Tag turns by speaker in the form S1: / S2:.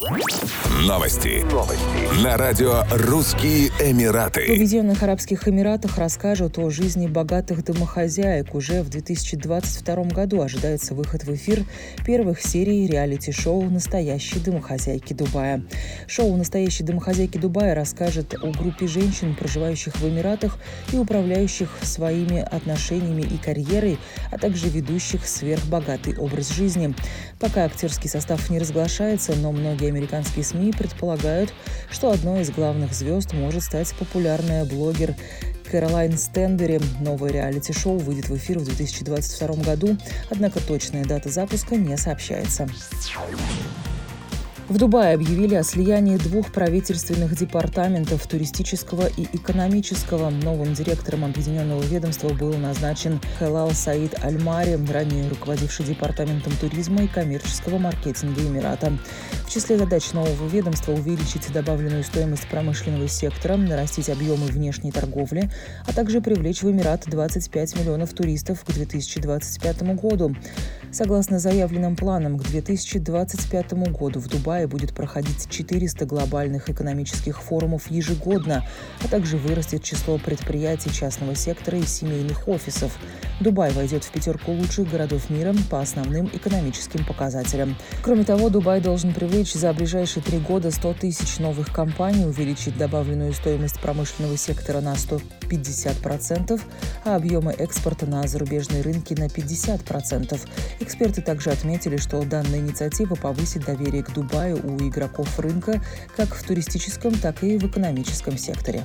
S1: Новости. Новости. На радио «Русские Эмираты».
S2: В Объединенных Арабских Эмиратах расскажут о жизни богатых домохозяек. Уже в 2022 году ожидается выход в эфир первых серий реалити-шоу «Настоящие домохозяйки Дубая». Шоу «Настоящие домохозяйки Дубая» расскажет о группе женщин, проживающих в Эмиратах и управляющих своими отношениями и карьерой, а также ведущих сверхбогатый образ жизни. Пока актерский состав не разглашается, но многие американские СМИ предполагают, что одной из главных звезд может стать популярная блогер Кэролайн Стенбери. Новое реалити-шоу выйдет в эфир в 2022 году, однако точная дата запуска не сообщается. В Дубае объявили о слиянии двух правительственных департаментов туристического и экономического. Новым директором объединенного ведомства был назначен Хелал Саид Альмари, ранее руководивший департаментом туризма и коммерческого маркетинга Эмирата. В числе задач нового ведомства увеличить добавленную стоимость промышленного сектора, нарастить объемы внешней торговли, а также привлечь в Эмират 25 миллионов туристов к 2025 году. Согласно заявленным планам, к 2025 году в Дубае будет проходить 400 глобальных экономических форумов ежегодно, а также вырастет число предприятий частного сектора и семейных офисов. Дубай войдет в пятерку лучших городов мира по основным экономическим показателям. Кроме того, Дубай должен привлечь за ближайшие три года 100 тысяч новых компаний, увеличить добавленную стоимость промышленного сектора на 150%, а объемы экспорта на зарубежные рынки на 50%. Эксперты также отметили, что данная инициатива повысит доверие к Дубаю у игроков рынка как в туристическом, так и в экономическом секторе.